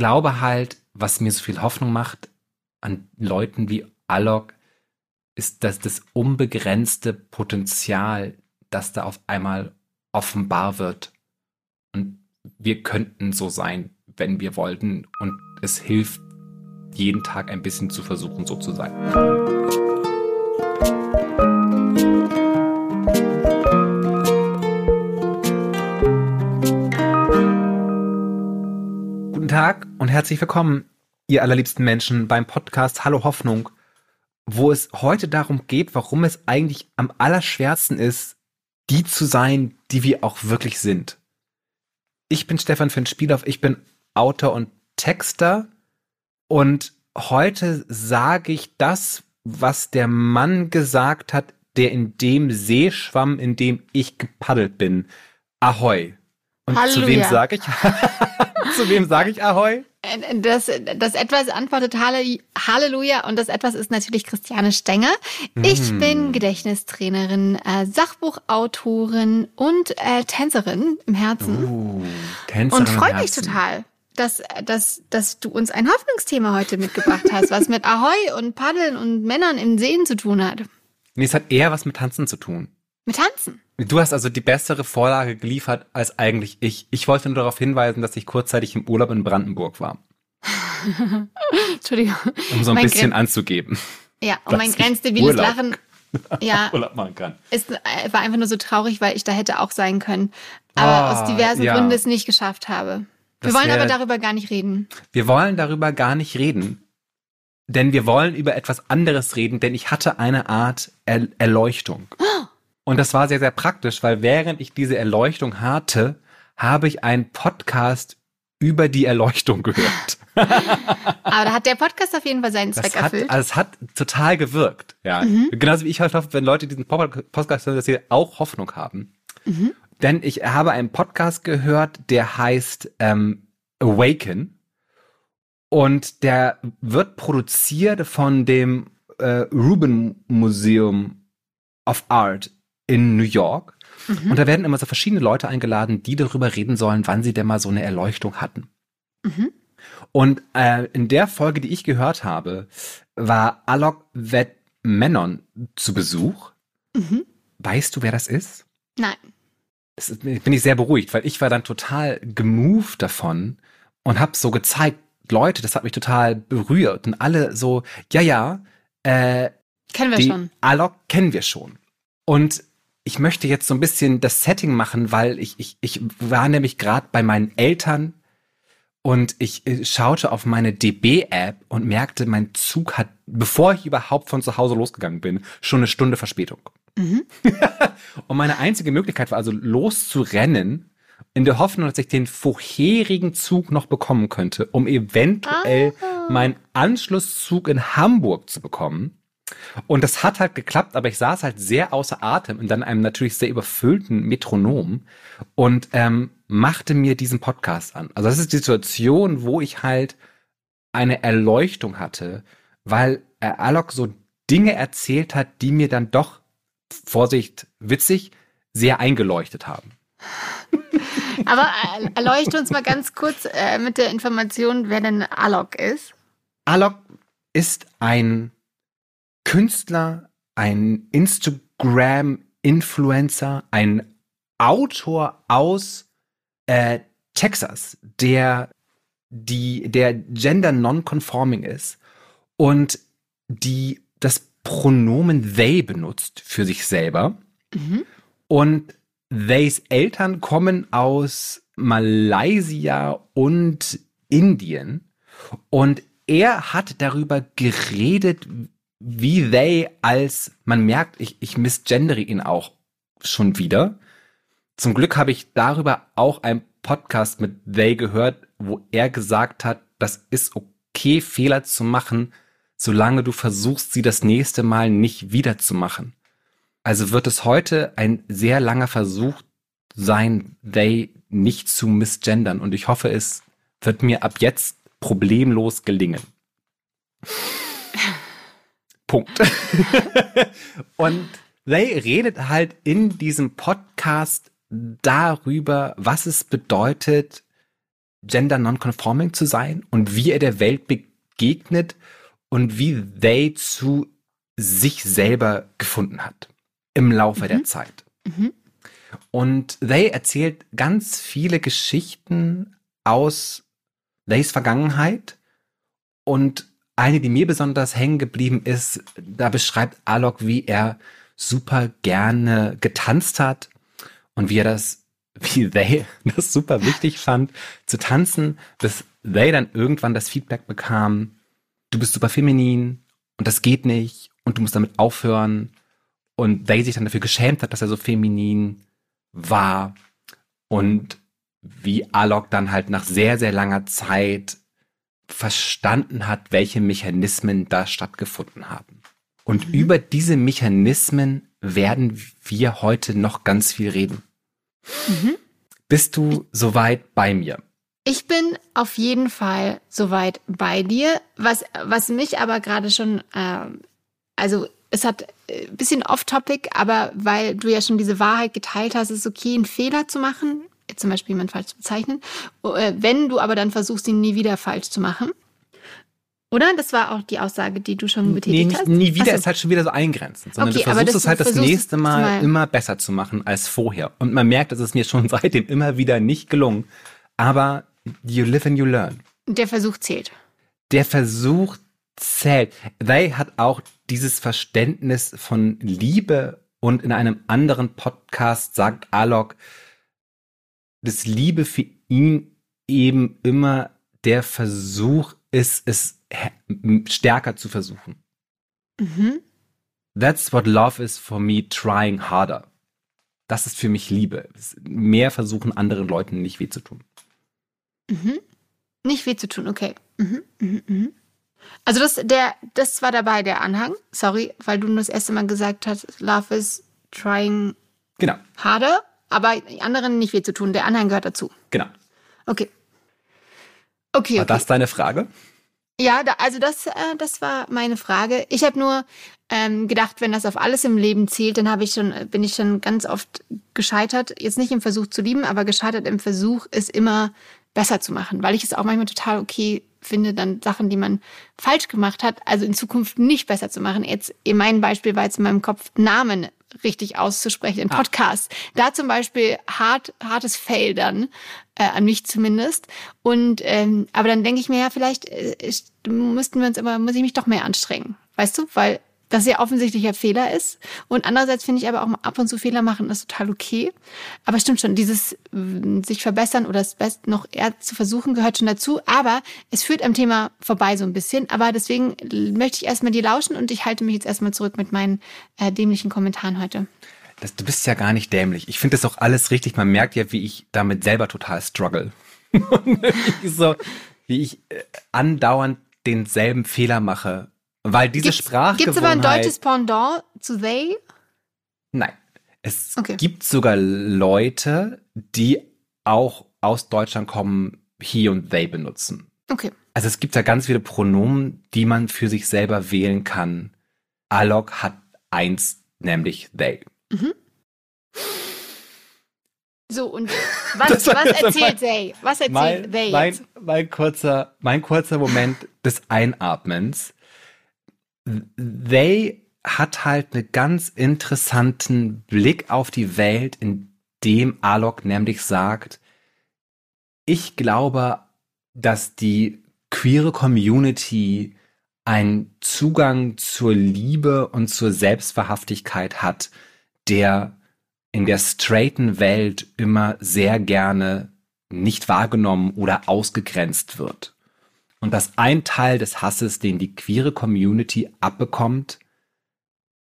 glaube halt, was mir so viel Hoffnung macht an Leuten wie Alok, ist, dass das unbegrenzte Potenzial, das da auf einmal offenbar wird. Und wir könnten so sein, wenn wir wollten. Und es hilft, jeden Tag ein bisschen zu versuchen, so zu sein. Tag und herzlich willkommen, ihr allerliebsten Menschen, beim Podcast Hallo Hoffnung, wo es heute darum geht, warum es eigentlich am allerschwersten ist, die zu sein, die wir auch wirklich sind. Ich bin Stefan Finn Spielhoff, ich bin Autor und Texter und heute sage ich das, was der Mann gesagt hat, der in dem See schwamm, in dem ich gepaddelt bin. Ahoi. Und Halleluja. zu wem sage ich? zu wem sage ich Ahoi? Das, das Etwas antwortet Halle- Halleluja und das Etwas ist natürlich Christiane Stenger. Ich Mm. bin Gedächtnistrainerin, äh, Sachbuchautorin und äh, Tänzerin im Herzen Uh, Tänzerin und freue mich total, dass, dass, dass du uns ein Hoffnungsthema heute mitgebracht hast, was mit Ahoi und Paddeln und Männern in Seen zu tun hat. Nee, es hat eher was mit Tanzen zu tun. Mit Tanzen. Du hast also die bessere Vorlage geliefert als eigentlich ich. Ich wollte nur darauf hinweisen, dass ich kurzzeitig im Urlaub in Brandenburg war, Entschuldigung. um so ein Mein bisschen Gren- anzugeben. Ja, und dass mein grenzdebiles Lachen. Ja, Urlaub machen kann. Es äh, war einfach nur so traurig, weil ich da hätte auch sein können. Aber Ah, aus diversen ja. Gründen es nicht geschafft habe. Wir Das wollen wär- aber darüber gar nicht reden. Wir wollen darüber gar nicht reden, denn wir wollen über etwas anderes reden, denn ich hatte eine Art er Erleuchtung. Und das war sehr, sehr praktisch, weil während ich diese Erleuchtung hatte, habe ich einen Podcast über die Erleuchtung gehört. Aber da hat der Podcast auf jeden Fall seinen Zweck Das hat, erfüllt. also es hat total gewirkt. Ja. Genauso wie ich halt hoffe, wenn Leute diesen Pod- Podcast hören, dass sie auch Hoffnung haben. Denn ich habe einen Podcast gehört, der heißt ähm, Awaken. Und der wird produziert von dem äh, Rubin Museum of Art in New York. Und da werden immer so verschiedene Leute eingeladen, die darüber reden sollen, wann sie denn mal so eine Erleuchtung hatten. Mhm. Und äh, in der Folge, die ich gehört habe, war Alok Vet Menon zu Besuch. Mhm. Weißt du, wer das ist? Nein. Das ist, bin ich sehr beruhigt, weil ich war dann total gemoved davon und habe so gezeigt, Leute, das hat mich total berührt und alle so, ja, ja, äh, Kennen wir die schon. Alok kennen wir schon. Und ich möchte jetzt so ein bisschen das Setting machen, weil ich, ich, ich war nämlich gerade bei meinen Eltern und ich äh, schaute auf meine DB-App und merkte, mein Zug hat, bevor ich überhaupt von zu Hause losgegangen bin, schon eine Stunde Verspätung. Mhm. Und meine einzige Möglichkeit war also loszurennen, in der Hoffnung, dass ich den vorherigen Zug noch bekommen könnte, um eventuell Ah. meinen Anschlusszug in Hamburg zu bekommen. Und das hat halt geklappt, aber ich saß halt sehr außer Atem und dann einem natürlich sehr überfüllten Metronom und ähm, machte mir diesen Podcast an. Also das ist die Situation, wo ich halt eine Erleuchtung hatte, weil äh, Alok so Dinge erzählt hat, die mir dann doch, Vorsicht, witzig, sehr eingeleuchtet haben. Aber äh, erleuchte uns mal ganz kurz äh, mit der Information, wer denn Alok ist. Alok ist ein Künstler, ein Instagram-Influencer, ein Autor aus äh, Texas, der die der gender non-conforming ist und die das Pronomen they benutzt für sich selber Mhm. und Theys Eltern kommen aus Malaysia und Indien. Und er hat darüber geredet, wie they als, man merkt, ich, ich misgendere ihn auch schon wieder. Zum Glück habe ich darüber auch einen Podcast mit they gehört, wo er gesagt hat, das ist okay, Fehler zu machen, solange du versuchst, sie das nächste Mal nicht wieder zu machen. Also wird es heute ein sehr langer Versuch sein, they nicht zu misgendern. Und ich hoffe, es wird mir ab jetzt problemlos gelingen. Punkt. Und they redet halt in diesem Podcast darüber, was es bedeutet, gender nonconforming zu sein und wie er der Welt begegnet und wie they zu sich selber gefunden hat im Laufe mhm. der Zeit. Mhm. Und they erzählt ganz viele Geschichten aus Theys Vergangenheit und eine, die mir besonders hängen geblieben ist, da beschreibt Alok, wie er super gerne getanzt hat und wie er das, wie they das super wichtig fand, zu tanzen, bis they dann irgendwann das Feedback bekam, du bist super feminin und das geht nicht und du musst damit aufhören. Und they sich dann dafür geschämt hat, dass er so feminin war und wie Alok dann halt nach sehr, sehr langer Zeit verstanden hat, welche Mechanismen da stattgefunden haben. Und mhm. über diese Mechanismen werden wir heute noch ganz viel reden. Mhm. Bist du soweit bei mir? Ich bin auf jeden Fall soweit bei dir. Was, was mich aber gerade schon, äh, also es hat ein äh, bisschen off-topic, aber weil du ja schon diese Wahrheit geteilt hast, ist es okay, einen Fehler zu machen, zum Beispiel jemand falsch zu bezeichnen. Äh, wenn du aber dann versuchst, ihn nie wieder falsch zu machen. Oder? Das war auch die Aussage, die du schon betätigt nee, hast. Nie wieder so. ist halt schon wieder so eingrenzend, sondern okay, du versuchst es halt das nächste Mal, mal, immer besser zu machen als vorher. Und man merkt, dass es mir schon seitdem immer wieder nicht gelungen. Aber you live and you learn. Der Versuch zählt. Der Versuch zählt. They hat auch dieses Verständnis von Liebe und in einem anderen Podcast sagt Alok, dass Liebe für ihn eben immer der Versuch ist, es stärker zu versuchen. Mhm. That's what love is for me, trying harder. Das ist für mich Liebe. Mehr versuchen, anderen Leuten nicht weh zu tun. Mhm. Nicht weh zu tun, okay. Mhm, mhm, mhm. Also das, der, das war dabei der Anhang. Sorry, weil du das erste Mal gesagt hast, Love is trying genau. harder aber anderen nicht weh zu tun. Der Anhang gehört dazu. Genau. Okay. Okay. War okay. das deine Frage? Ja, da, also das, äh, das war meine Frage. Ich habe nur ähm, gedacht, wenn das auf alles im Leben zählt, dann habe ich schon, bin ich schon ganz oft gescheitert. Jetzt nicht im Versuch zu lieben, aber gescheitert im Versuch, es immer besser zu machen, weil ich es auch manchmal total okay finde, dann Sachen, die man falsch gemacht hat, also in Zukunft nicht besser zu machen. Jetzt, in meinem Beispiel war jetzt in meinem Kopf Namen richtig auszusprechen in ah. Podcasts. Ah. Da zum Beispiel hart, hartes Fail dann, äh, an mich zumindest. Und ähm, aber dann denke ich mir ja, vielleicht äh, müssten wir uns aber, muss ich mich doch mehr anstrengen. Weißt du? Weil das ja offensichtlicher Fehler ist. Und andererseits finde ich aber auch mal ab und zu Fehler machen ist total okay. Aber stimmt schon, dieses äh, sich verbessern oder es best noch eher zu versuchen gehört schon dazu. Aber es führt am Thema vorbei so ein bisschen. Aber deswegen möchte ich erstmal dir lauschen und ich halte mich jetzt erstmal zurück mit meinen äh, dämlichen Kommentaren heute. Das, du bist ja gar nicht dämlich. Ich finde das auch alles richtig. Man merkt ja, wie ich damit selber total struggle. so, wie ich äh, andauernd denselben Fehler mache weil diese Sprache. Gibt es aber ein deutsches Pendant zu they? Nein. Es okay. gibt sogar Leute, die auch aus Deutschland kommen, he und they benutzen. Okay. Also es gibt da ganz viele Pronomen, die man für sich selber wählen kann. Alok hat eins, nämlich they. Mhm. So, und was, was erzählt they? Was erzählt mein, they jetzt? Mein, mein, kurzer, mein kurzer Moment des Einatmens They hat halt einen ganz interessanten Blick auf die Welt, in dem Alok nämlich sagt, ich glaube, dass die queere Community einen Zugang zur Liebe und zur Selbstverhaftigkeit hat, der in der straighten Welt immer sehr gerne nicht wahrgenommen oder ausgegrenzt wird. Und dass ein Teil des Hasses, den die queere Community abbekommt,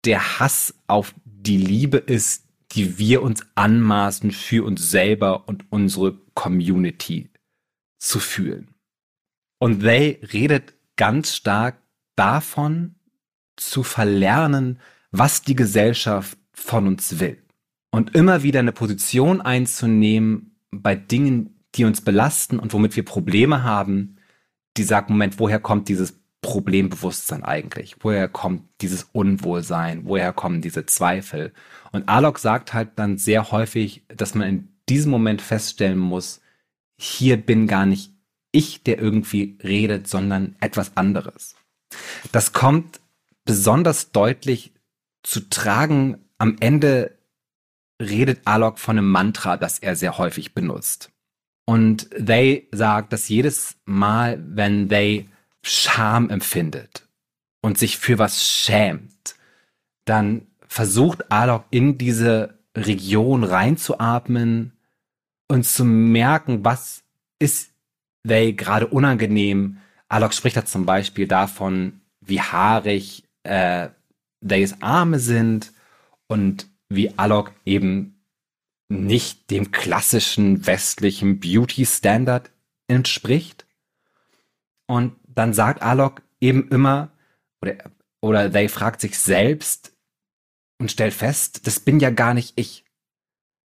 der Hass auf die Liebe ist, die wir uns anmaßen, für uns selber und unsere Community zu fühlen. Und They redet ganz stark davon, zu verlernen, was die Gesellschaft von uns will. Und immer wieder eine Position einzunehmen bei Dingen, die uns belasten und womit wir Probleme haben, die sagt, Moment, woher kommt dieses Problembewusstsein eigentlich? Woher kommt dieses Unwohlsein? Woher kommen diese Zweifel? Und Alok sagt halt dann sehr häufig, dass man in diesem Moment feststellen muss, hier bin gar nicht ich, der irgendwie redet, sondern etwas anderes. Das kommt besonders deutlich zu tragen. Am Ende redet Alok von einem Mantra, das er sehr häufig benutzt. Und they sagt, dass jedes Mal, wenn they Scham empfindet und sich für was schämt, dann versucht Alok in diese Region reinzuatmen und zu merken, was ist they gerade unangenehm. Alok spricht da zum Beispiel davon, wie haarig äh, theys Arme sind und wie Alok eben nicht dem klassischen westlichen Beauty Standard entspricht. Und dann sagt Alok eben immer, oder, oder they fragt sich selbst und stellt fest, das bin ja gar nicht ich.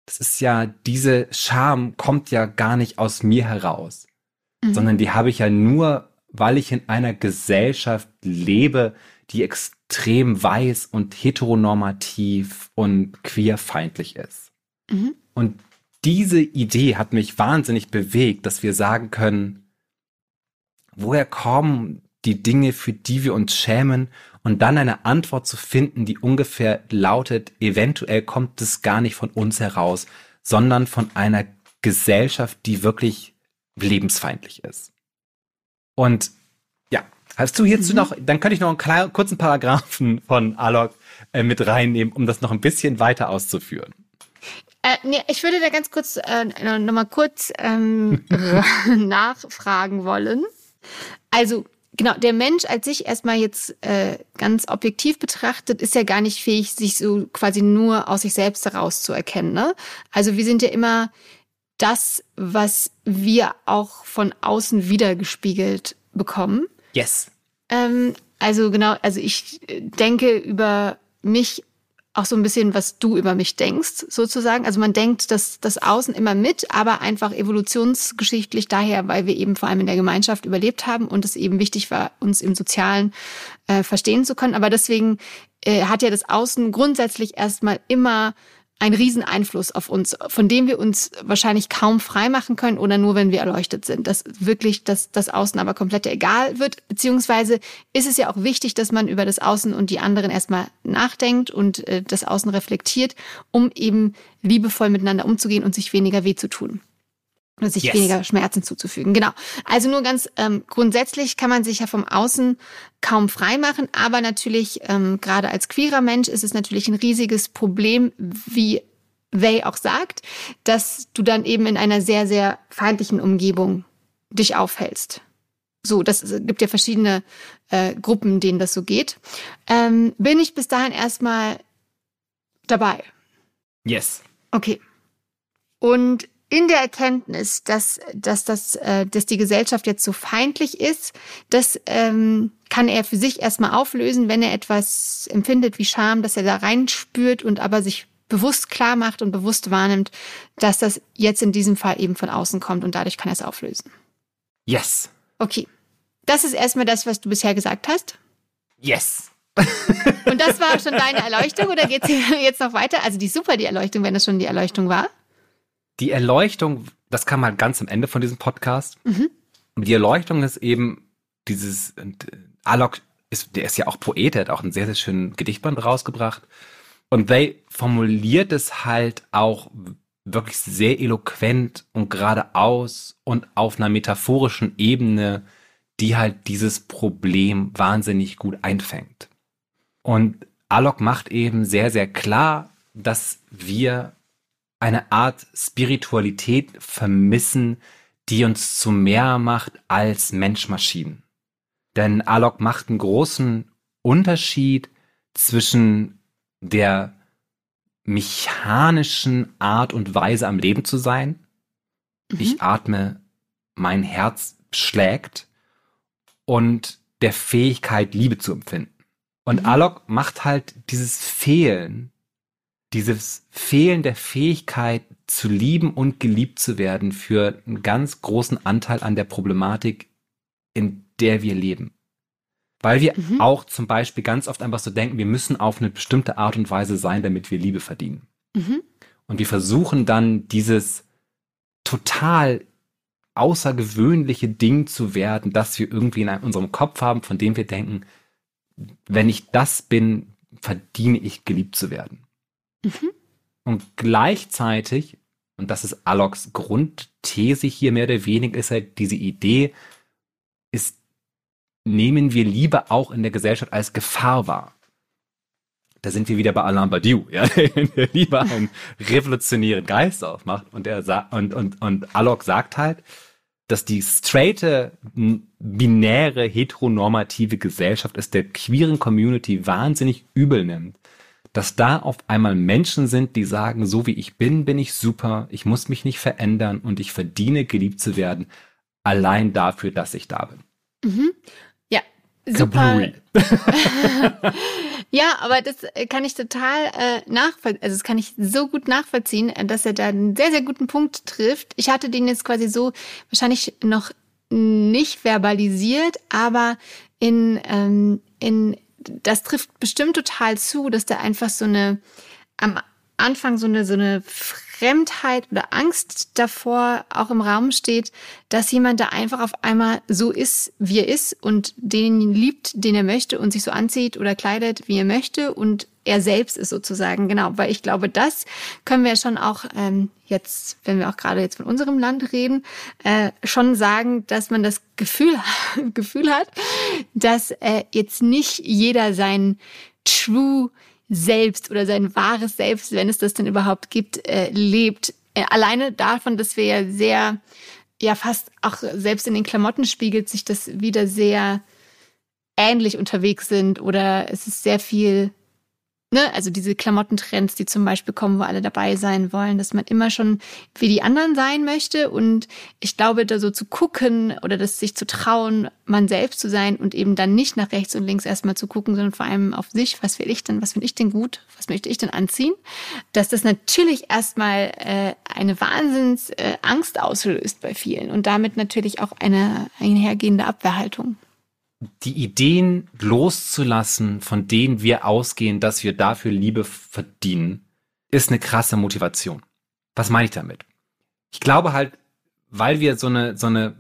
Das ist ja, diese Scham kommt ja gar nicht aus mir heraus, mhm. sondern die habe ich ja nur, weil ich in einer Gesellschaft lebe, die extrem weiß und heteronormativ und queerfeindlich ist. Mhm. Und diese Idee hat mich wahnsinnig bewegt, dass wir sagen können, woher kommen die Dinge, für die wir uns schämen und dann eine Antwort zu finden, die ungefähr lautet, eventuell kommt es gar nicht von uns heraus, sondern von einer Gesellschaft, die wirklich lebensfeindlich ist. Und ja, hast du hierzu mhm. noch, dann könnte ich noch einen kleinen, kurzen Paragraphen von Alok äh, mit reinnehmen, um das noch ein bisschen weiter auszuführen. Äh, nee, ich würde da ganz kurz äh, noch mal kurz ähm, nachfragen wollen. Also genau, der Mensch als sich erstmal jetzt äh, ganz objektiv betrachtet, ist ja gar nicht fähig, sich so quasi nur aus sich selbst heraus zu erkennen. Ne? Also wir sind ja immer das, was wir auch von außen wiedergespiegelt bekommen. Yes. Ähm, also genau, also ich denke über mich auch so ein bisschen, was du über mich denkst, sozusagen. Also man denkt das, das Außen immer mit, aber einfach evolutionsgeschichtlich daher, weil wir eben vor allem in der Gemeinschaft überlebt haben und es eben wichtig war, uns im Sozialen äh, verstehen zu können. Aber deswegen äh, hat ja das Außen grundsätzlich erstmal immer ein Rieseneinfluss auf uns, von dem wir uns wahrscheinlich kaum freimachen können oder nur, wenn wir erleuchtet sind. Dass wirklich das, das Außen aber komplett egal wird. Beziehungsweise ist es ja auch wichtig, dass man über das Außen und die anderen erstmal nachdenkt und äh, das Außen reflektiert, um eben liebevoll miteinander umzugehen und sich weniger weh zu tun oder sich yes. weniger Schmerzen zuzufügen. Genau. Also nur ganz ähm, grundsätzlich kann man sich ja vom Außen kaum frei machen, aber natürlich ähm, gerade als queerer Mensch ist es natürlich ein riesiges Problem, wie Way auch sagt, dass du dann eben in einer sehr, sehr feindlichen Umgebung dich aufhältst. So, das gibt ja verschiedene äh, Gruppen, denen das so geht. Ähm, bin ich bis dahin erstmal dabei? Yes. Okay. Und in der Erkenntnis, dass, dass, das, äh, dass die Gesellschaft jetzt so feindlich ist, das ähm, kann er für sich erstmal auflösen, wenn er etwas empfindet wie Scham, dass er da reinspürt und aber sich bewusst klar macht und bewusst wahrnimmt, dass das jetzt in diesem Fall eben von außen kommt und dadurch kann er es auflösen. Yes. Okay. Das ist erstmal das, was du bisher gesagt hast. Yes. und das war schon deine Erleuchtung oder geht's jetzt noch weiter? Also die super, die Erleuchtung, wenn das schon die Erleuchtung war. Die Erleuchtung, das kam halt ganz am Ende von diesem Podcast. Mhm. Und die Erleuchtung ist eben dieses, äh, Alok ist, der ist ja auch Poet, der hat auch einen sehr, sehr schönen Gedichtband rausgebracht. Und They formuliert es halt auch wirklich sehr eloquent und geradeaus und auf einer metaphorischen Ebene, die halt dieses Problem wahnsinnig gut einfängt. Und Alok macht eben sehr, sehr klar, dass wir eine Art Spiritualität vermissen, die uns zu mehr macht als Mensch-Maschinen. Denn Alok macht einen großen Unterschied zwischen der mechanischen Art und Weise am Leben zu sein. Mhm. Ich atme, mein Herz schlägt und der Fähigkeit, Liebe zu empfinden. Und mhm. Alok macht halt dieses Fehlen dieses Fehlen der Fähigkeit zu lieben und geliebt zu werden für einen ganz großen Anteil an der Problematik, in der wir leben. Weil wir mhm. auch zum Beispiel ganz oft einfach so denken, wir müssen auf eine bestimmte Art und Weise sein, damit wir Liebe verdienen. Mhm. Und wir versuchen dann dieses total außergewöhnliche Ding zu werden, das wir irgendwie in unserem Kopf haben, von dem wir denken, wenn ich das bin, verdiene ich geliebt zu werden. Mhm. Und gleichzeitig, und das ist Aloks Grundthese hier mehr oder weniger, ist halt diese Idee, ist, nehmen wir Liebe auch in der Gesellschaft als Gefahr wahr. Da sind wir wieder bei Alain Badiou, ja, der lieber einen revolutionären Geist aufmacht und der und, und, und Alok sagt halt, dass die straighte, binäre, heteronormative Gesellschaft es der queeren Community wahnsinnig übel nimmt, dass da auf einmal Menschen sind, die sagen, so wie ich bin, bin ich super, ich muss mich nicht verändern und ich verdiene geliebt zu werden, allein dafür, dass ich da bin. Mhm. Ja, super. ja, aber das kann ich total äh, nachvollziehen. Also das kann ich so gut nachvollziehen, äh, dass er da einen sehr, sehr guten Punkt trifft. Ich hatte den jetzt quasi so wahrscheinlich noch nicht verbalisiert, aber in, ähm, in das trifft bestimmt total zu, dass da einfach so eine am Anfang so eine so eine Fremdheit oder Angst davor auch im Raum steht, dass jemand da einfach auf einmal so ist, wie er ist und den liebt, den er möchte und sich so anzieht oder kleidet, wie er möchte und er selbst ist sozusagen. Genau, weil ich glaube, das können wir schon auch ähm, jetzt, wenn wir auch gerade jetzt von unserem Land reden, äh, schon sagen, dass man das Gefühl, Gefühl hat, dass äh, jetzt nicht jeder sein True selbst oder sein wahres Selbst, wenn es das denn überhaupt gibt, äh, lebt. Äh, alleine davon, dass wir ja sehr, ja fast auch selbst in den Klamotten spiegelt sich das wieder sehr ähnlich unterwegs sind oder es ist sehr viel ne, also diese Klamottentrends, die zum Beispiel kommen, wo alle dabei sein wollen, dass man immer schon wie die anderen sein möchte. Und ich glaube, da so zu gucken oder das sich zu trauen, man selbst zu sein und eben dann nicht nach rechts und links erstmal zu gucken, sondern vor allem auf sich, was will ich denn, was finde ich denn gut, was möchte ich denn anziehen, dass das natürlich erstmal äh, eine Wahnsinns äh, auslöst bei vielen und damit natürlich auch eine einhergehende Abwehrhaltung die Ideen loszulassen, von denen wir ausgehen, dass wir dafür Liebe verdienen, ist eine krasse Motivation. Was meine ich damit? Ich glaube halt, weil wir so eine, so eine,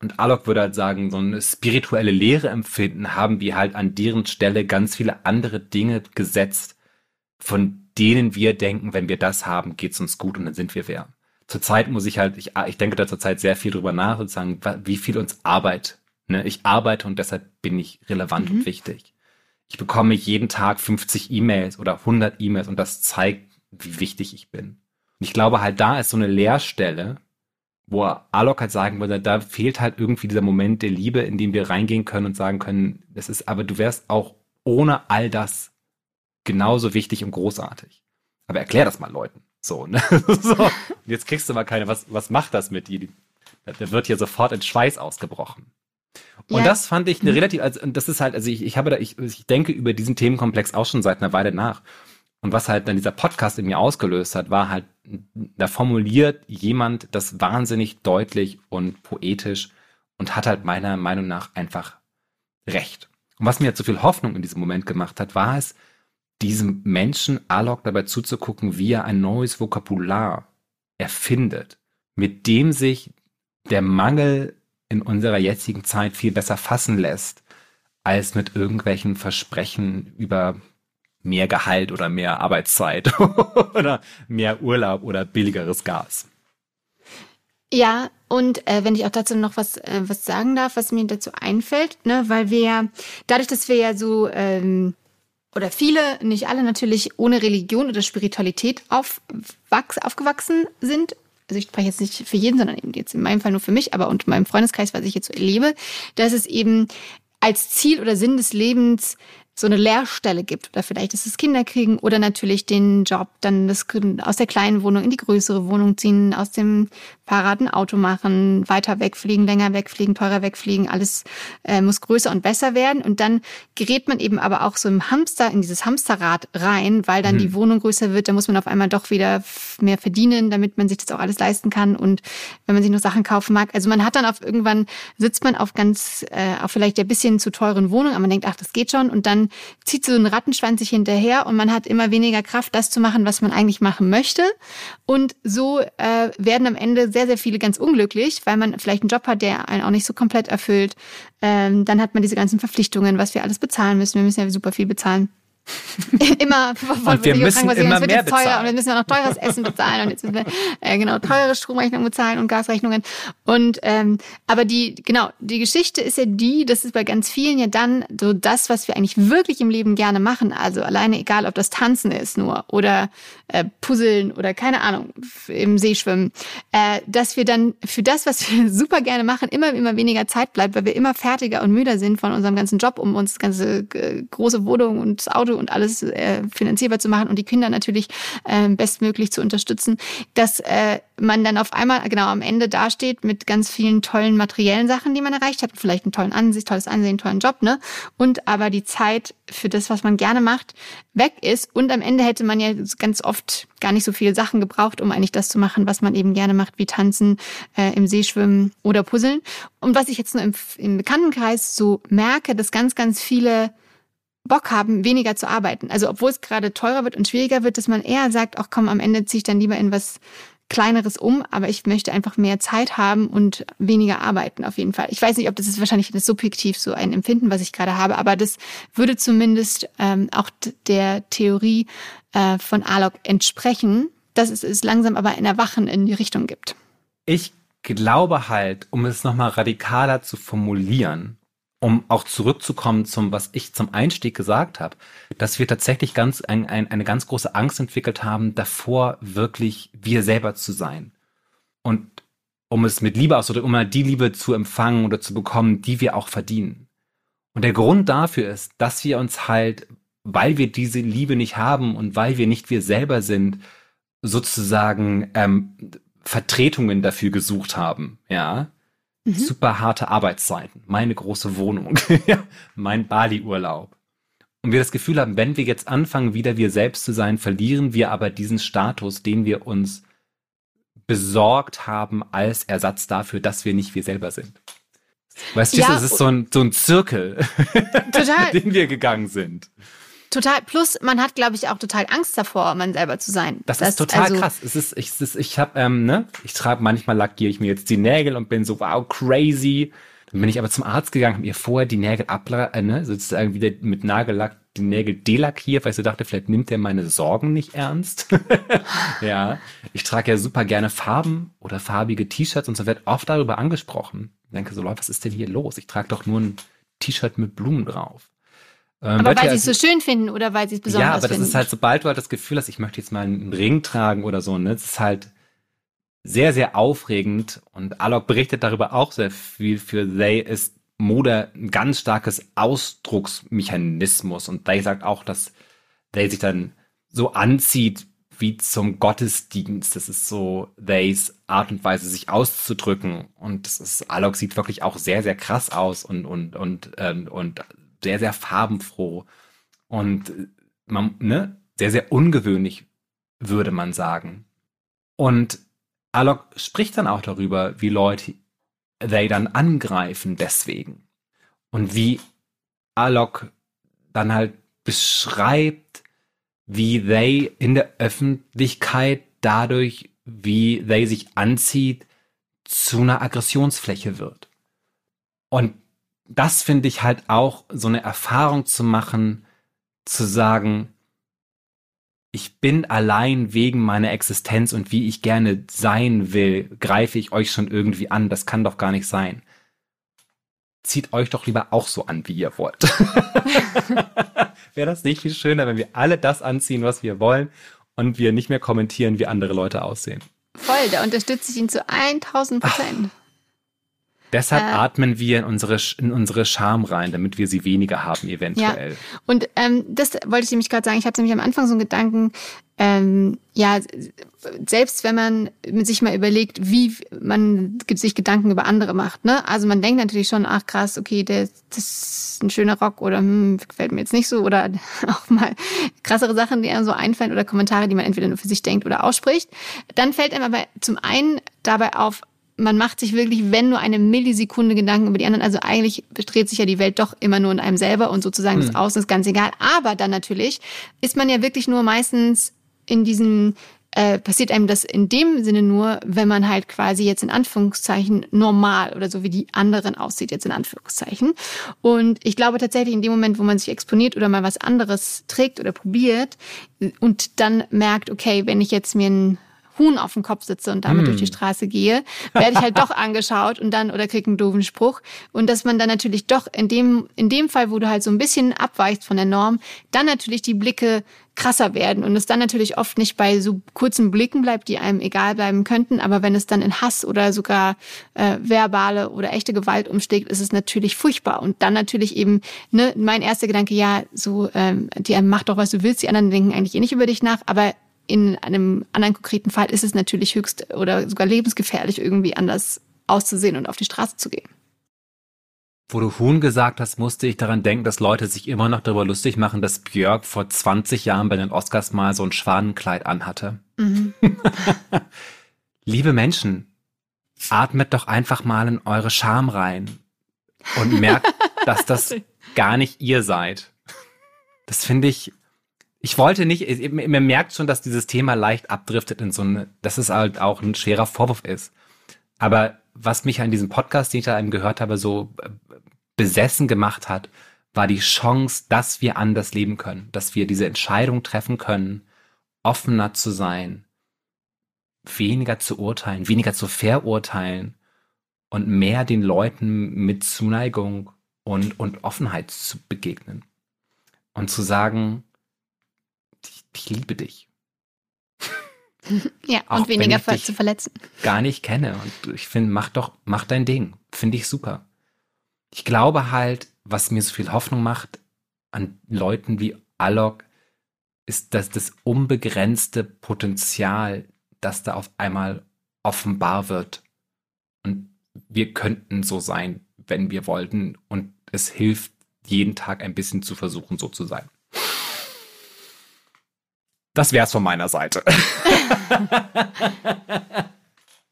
und Alok würde halt sagen, so eine spirituelle Lehre empfinden, haben wir halt an deren Stelle ganz viele andere Dinge gesetzt, von denen wir denken, wenn wir das haben, geht's uns gut und dann sind wir wer. Zurzeit muss ich halt, ich, ich denke da zurzeit sehr viel drüber nach und sagen, wie viel uns Arbeit Ne? Ich arbeite und deshalb bin ich relevant mhm. und wichtig. Ich bekomme jeden Tag 50 E-Mails oder 100 E-Mails und das zeigt, wie wichtig ich bin. Und ich glaube halt, da ist so eine Leerstelle, wo Alok halt sagen würde, da fehlt halt irgendwie dieser Moment der Liebe, in dem wir reingehen können und sagen können, das ist, aber du wärst auch ohne all das genauso wichtig und großartig. Aber erklär das mal Leuten. So, ne? so. Jetzt kriegst du mal keine, was, was macht das mit dir? Da wird hier sofort in Schweiß ausgebrochen. Und ja. das fand ich eine mhm. relativ, also das ist halt, also ich, ich habe da, ich, ich denke über diesen Themenkomplex auch schon seit einer Weile nach. Und was halt dann dieser Podcast in mir ausgelöst hat, war halt, da formuliert jemand das wahnsinnig deutlich und poetisch und hat halt meiner Meinung nach einfach recht. Und was mir jetzt so viel Hoffnung in diesem Moment gemacht hat, war es, diesem Menschen Alok dabei zuzugucken, wie er ein neues Vokabular erfindet, mit dem sich der Mangel in unserer jetzigen Zeit viel besser fassen lässt, als mit irgendwelchen Versprechen über mehr Gehalt oder mehr Arbeitszeit oder mehr Urlaub oder billigeres Gas. Ja, und äh, wenn ich auch dazu noch was, äh, was sagen darf, was mir dazu einfällt, ne, weil wir, dadurch, dass wir ja so, ähm, oder viele, nicht alle natürlich, ohne Religion oder Spiritualität aufwachs, aufgewachsen sind also ich spreche jetzt nicht für jeden, sondern eben jetzt in meinem Fall nur für mich, aber unter meinem Freundeskreis, was ich jetzt so erlebe, dass es eben als Ziel oder Sinn des Lebens so eine Lehrstelle gibt oder vielleicht ist es Kinder kriegen oder natürlich den Job, dann das aus der kleinen Wohnung in die größere Wohnung ziehen, aus dem Fahrrad ein Auto machen, weiter wegfliegen, länger wegfliegen, teurer wegfliegen, alles äh, muss größer und besser werden. Und dann gerät man eben aber auch so im Hamster in dieses Hamsterrad rein, weil dann hm. die Wohnung größer wird, da muss man auf einmal doch wieder mehr verdienen, damit man sich das auch alles leisten kann. Und wenn man sich noch Sachen kaufen mag, also man hat dann auf irgendwann sitzt man auf ganz äh, auf vielleicht ein bisschen zu teuren Wohnungen, aber man denkt, ach, das geht schon. Und dann zieht so einen Rattenschwanz sich hinterher und man hat immer weniger Kraft, das zu machen, was man eigentlich machen möchte. Und so äh, werden am Ende sehr, sehr viele ganz unglücklich, weil man vielleicht einen Job hat, der einen auch nicht so komplett erfüllt. Ähm, dann hat man diese ganzen Verpflichtungen, was wir alles bezahlen müssen. Wir müssen ja super viel bezahlen. immer und wir müssen immer mehr teuer bezahlen. und wir müssen ja noch teures Essen bezahlen und jetzt müssen wir äh, genau teure Stromrechnungen bezahlen und Gasrechnungen und ähm, aber die genau die Geschichte ist ja die das ist bei ganz vielen ja dann so das was wir eigentlich wirklich im Leben gerne machen also alleine egal ob das Tanzen ist nur oder äh, Puzzeln oder keine Ahnung im See schwimmen äh, dass wir dann für das was wir super gerne machen immer immer weniger Zeit bleibt weil wir immer fertiger und müder sind von unserem ganzen Job um uns ganze äh, große Wohnung und das Auto und alles äh, finanzierbar zu machen und die Kinder natürlich äh, bestmöglich zu unterstützen, dass äh, man dann auf einmal genau am Ende dasteht mit ganz vielen tollen materiellen Sachen, die man erreicht hat, vielleicht einen tollen Ansicht, tolles Ansehen, tollen Job, ne? Und aber die Zeit für das, was man gerne macht, weg ist und am Ende hätte man ja ganz oft gar nicht so viele Sachen gebraucht, um eigentlich das zu machen, was man eben gerne macht, wie tanzen, äh, im See schwimmen oder puzzeln. Und was ich jetzt nur im, im Bekanntenkreis so merke, dass ganz, ganz viele Bock haben, weniger zu arbeiten. Also obwohl es gerade teurer wird und schwieriger wird, dass man eher sagt, ach komm, am Ende ziehe ich dann lieber in was Kleineres um, aber ich möchte einfach mehr Zeit haben und weniger arbeiten auf jeden Fall. Ich weiß nicht, ob das ist wahrscheinlich das subjektiv so ein Empfinden, was ich gerade habe, aber das würde zumindest ähm, auch der Theorie äh, von Alok entsprechen, dass es, es langsam aber ein Erwachen in die Richtung gibt. Ich glaube halt, um es nochmal radikaler zu formulieren, um auch zurückzukommen zum, was ich zum Einstieg gesagt habe, dass wir tatsächlich ganz ein, ein, eine ganz große Angst entwickelt haben, davor wirklich wir selber zu sein. Und um es mit Liebe auszudrücken, um mal die Liebe zu empfangen oder zu bekommen, die wir auch verdienen. Und der Grund dafür ist, dass wir uns halt, weil wir diese Liebe nicht haben und weil wir nicht wir selber sind, sozusagen ähm, Vertretungen dafür gesucht haben, ja, Mhm. Super harte Arbeitszeiten, meine große Wohnung, mein Bali-Urlaub. Und wir das Gefühl haben, wenn wir jetzt anfangen, wieder wir selbst zu sein, verlieren wir aber diesen Status, den wir uns besorgt haben als Ersatz dafür, dass wir nicht wir selber sind. Weißt du, ja, es ist so ein, so ein Zirkel, den wir gegangen sind. Total. Plus, man hat, glaube ich, auch total Angst davor, man selber zu sein. Das, das ist total also krass. Es ist, ich, es ich habe, ähm, ne, ich trage manchmal lackiere ich mir jetzt die Nägel und bin so wow crazy. Dann bin ich aber zum Arzt gegangen, habe mir vorher die Nägel ab, äh, ne, sozusagen wieder mit Nagellack die Nägel delackiert, weil ich so dachte, vielleicht nimmt er meine Sorgen nicht ernst. ja, ich trage ja super gerne Farben oder farbige T-Shirts und so wird oft darüber angesprochen. Ich denke so, Leute, was ist denn hier los? Ich trage doch nur ein T-Shirt mit Blumen drauf. Ähm, aber weil sie es so schön finden oder weil sie es besonders finden? Ja, aber das finden. ist halt, sobald du halt das Gefühl hast, ich möchte jetzt mal einen Ring tragen oder so, ne, das ist halt sehr, sehr aufregend und Alok berichtet darüber auch sehr viel. Für They ist Mode ein ganz starkes Ausdrucksmechanismus und They sagt auch, dass They sich dann so anzieht wie zum Gottesdienst. Das ist so Theys Art und Weise, sich auszudrücken. Und das ist, Alok sieht wirklich auch sehr, sehr krass aus und, und, und, ähm, und sehr, sehr farbenfroh und man, ne, sehr, sehr ungewöhnlich, würde man sagen. Und Alok spricht dann auch darüber, wie Leute they dann angreifen deswegen. Und wie Alok dann halt beschreibt, wie they in der Öffentlichkeit dadurch, wie they sich anzieht, zu einer Aggressionsfläche wird. Und das finde ich halt auch so eine Erfahrung zu machen, zu sagen, ich bin allein wegen meiner Existenz und wie ich gerne sein will, greife ich euch schon irgendwie an. Das kann doch gar nicht sein. Zieht euch doch lieber auch so an, wie ihr wollt. Wäre das nicht viel schöner, wenn wir alle das anziehen, was wir wollen und wir nicht mehr kommentieren, wie andere Leute aussehen? Voll, da unterstütze ich ihn zu 1000 Prozent. Deshalb äh, atmen wir in unsere, in unsere Scham rein, damit wir sie weniger haben, eventuell. Ja. Und ähm, das wollte ich nämlich gerade sagen. Ich hatte nämlich am Anfang so einen Gedanken, ähm, ja, selbst wenn man sich mal überlegt, wie man sich Gedanken über andere macht, ne? Also man denkt natürlich schon, ach krass, okay, der, das ist ein schöner Rock oder hm, gefällt mir jetzt nicht so oder auch mal krassere Sachen, die einem so einfallen oder Kommentare, die man entweder nur für sich denkt oder ausspricht. Dann fällt einem aber zum einen dabei auf, man macht sich wirklich, wenn nur eine Millisekunde Gedanken über die anderen. Also eigentlich dreht sich ja die Welt doch immer nur in einem selber und sozusagen mhm. das Außen ist ganz egal. Aber dann natürlich ist man ja wirklich nur meistens in diesem äh, passiert einem das in dem Sinne nur, wenn man halt quasi jetzt in Anführungszeichen normal oder so wie die anderen aussieht, jetzt in Anführungszeichen. Und ich glaube tatsächlich in dem Moment, wo man sich exponiert oder mal was anderes trägt oder probiert und dann merkt, okay, wenn ich jetzt mir ein Huhn auf dem Kopf sitze und damit mm. durch die Straße gehe, werde ich halt doch angeschaut und dann oder krieg einen doofen Spruch. Und dass man dann natürlich doch in dem, in dem Fall, wo du halt so ein bisschen abweichst von der Norm, dann natürlich die Blicke krasser werden und es dann natürlich oft nicht bei so kurzen Blicken bleibt, die einem egal bleiben könnten, aber wenn es dann in Hass oder sogar äh, verbale oder echte Gewalt umschlägt, ist es natürlich furchtbar und dann natürlich eben ne, mein erster Gedanke, ja, so ähm, die macht doch was du willst, die anderen denken eigentlich eh nicht über dich nach, aber in einem anderen konkreten Fall ist es natürlich höchst oder sogar lebensgefährlich, irgendwie anders auszusehen und auf die Straße zu gehen. Wo du Huhn gesagt hast, musste ich daran denken, dass Leute sich immer noch darüber lustig machen, dass Björk vor 20 Jahren bei den Oscars mal so ein Schwanenkleid anhatte. Mhm. Liebe Menschen, atmet doch einfach mal in eure Scham rein und merkt, dass das gar nicht ihr seid. Das finde ich ich wollte nicht, man merkt schon, dass dieses Thema leicht abdriftet in so eine, dass es halt auch ein schwerer Vorwurf ist. Aber was mich an diesem Podcast, den ich da eben gehört habe, so äh, besessen gemacht hat, war die Chance, dass wir anders leben können, dass wir diese Entscheidung treffen können, offener zu sein, weniger zu urteilen, weniger zu verurteilen und mehr den Leuten mit Zuneigung und, und Offenheit zu begegnen. Und zu sagen, ich liebe dich. ja, Auch und weniger zu verletzen. Gar nicht kenne. Und ich finde, mach doch, mach dein Ding. Finde ich super. Ich glaube halt, was mir so viel Hoffnung macht an Leuten wie Alok, ist, dass das unbegrenzte Potenzial, das da auf einmal offenbar wird. Und wir könnten so sein, wenn wir wollten. Und es hilft, jeden Tag ein bisschen zu versuchen, so zu sein. Das wär's von meiner Seite.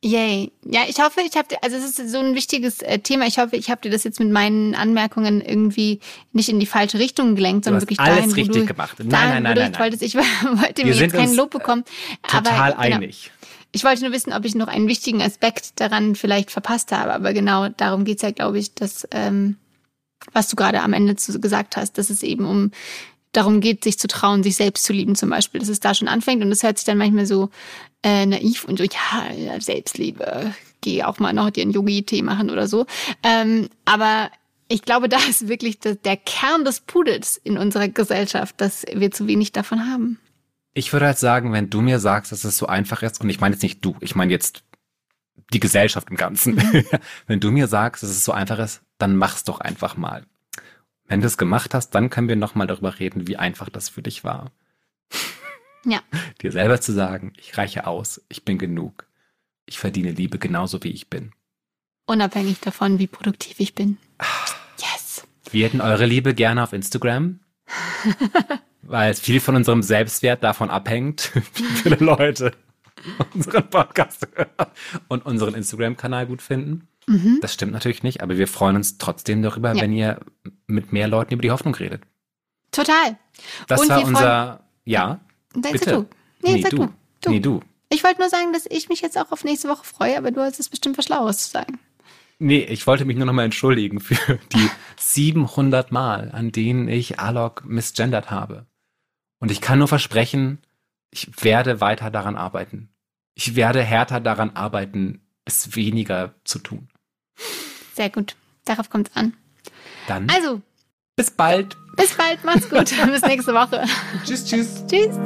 Yay. Ja, ich hoffe, ich habe also es ist so ein wichtiges äh, Thema. Ich hoffe, ich habe dir das jetzt mit meinen Anmerkungen irgendwie nicht in die falsche Richtung gelenkt, sondern wirklich alles dahin, richtig du, gemacht. Nein, dahin, nein, nein, nein, nein. Ich wollte mir jetzt kein Lob bekommen. Total aber, genau, einig. Ich wollte nur wissen, ob ich noch einen wichtigen Aspekt daran vielleicht verpasst habe. Aber genau darum geht's ja, glaube ich, dass ähm, was du gerade am Ende zu, gesagt hast, dass es eben um darum geht, sich zu trauen, sich selbst zu lieben zum Beispiel, dass es da schon anfängt und das hört sich dann manchmal so äh, naiv und so, ja, Selbstliebe, geh auch mal noch dir einen Yogi-Tee machen oder so. Ähm, aber ich glaube, da ist wirklich der Kern des Pudels in unserer Gesellschaft, dass wir zu wenig davon haben. Ich würde halt sagen, wenn du mir sagst, dass es so einfach ist, und ich meine jetzt nicht du, ich meine jetzt die Gesellschaft im Ganzen. Mhm. wenn du mir sagst, dass es so einfach ist, dann mach's doch einfach mal. Wenn du es gemacht hast, dann können wir nochmal darüber reden, wie einfach das für dich war. Ja. Dir selber zu sagen, ich reiche aus, ich bin genug. Ich verdiene Liebe genauso wie ich bin. Unabhängig davon, wie produktiv ich bin. Yes. Wir hätten eure Liebe gerne auf Instagram. weil viel von unserem Selbstwert davon abhängt, wie viele Leute unseren Podcast hören und unseren Instagram-Kanal gut finden. Mhm. Das stimmt natürlich nicht, aber wir freuen uns trotzdem darüber, ja. wenn ihr mit mehr Leuten über die Hoffnung redet. Total. Das Und war unser, ja, Denkst bitte. Du? Nee, nee, du. du. Nee, du. Ich wollte nur sagen, dass ich mich jetzt auch auf nächste Woche freue, aber du hast es bestimmt was Schlaues zu sagen. Nee, ich wollte mich nur noch mal entschuldigen für die 700 Mal, an denen ich Alok misgendert habe. Und ich kann nur versprechen, ich werde weiter daran arbeiten. Ich werde härter daran arbeiten, es weniger zu tun. Sehr gut. Darauf kommt es an. Dann. Also. Bis bald. Bis bald. Mach's gut. bis nächste Woche. tschüss, tschüss. Tschüss.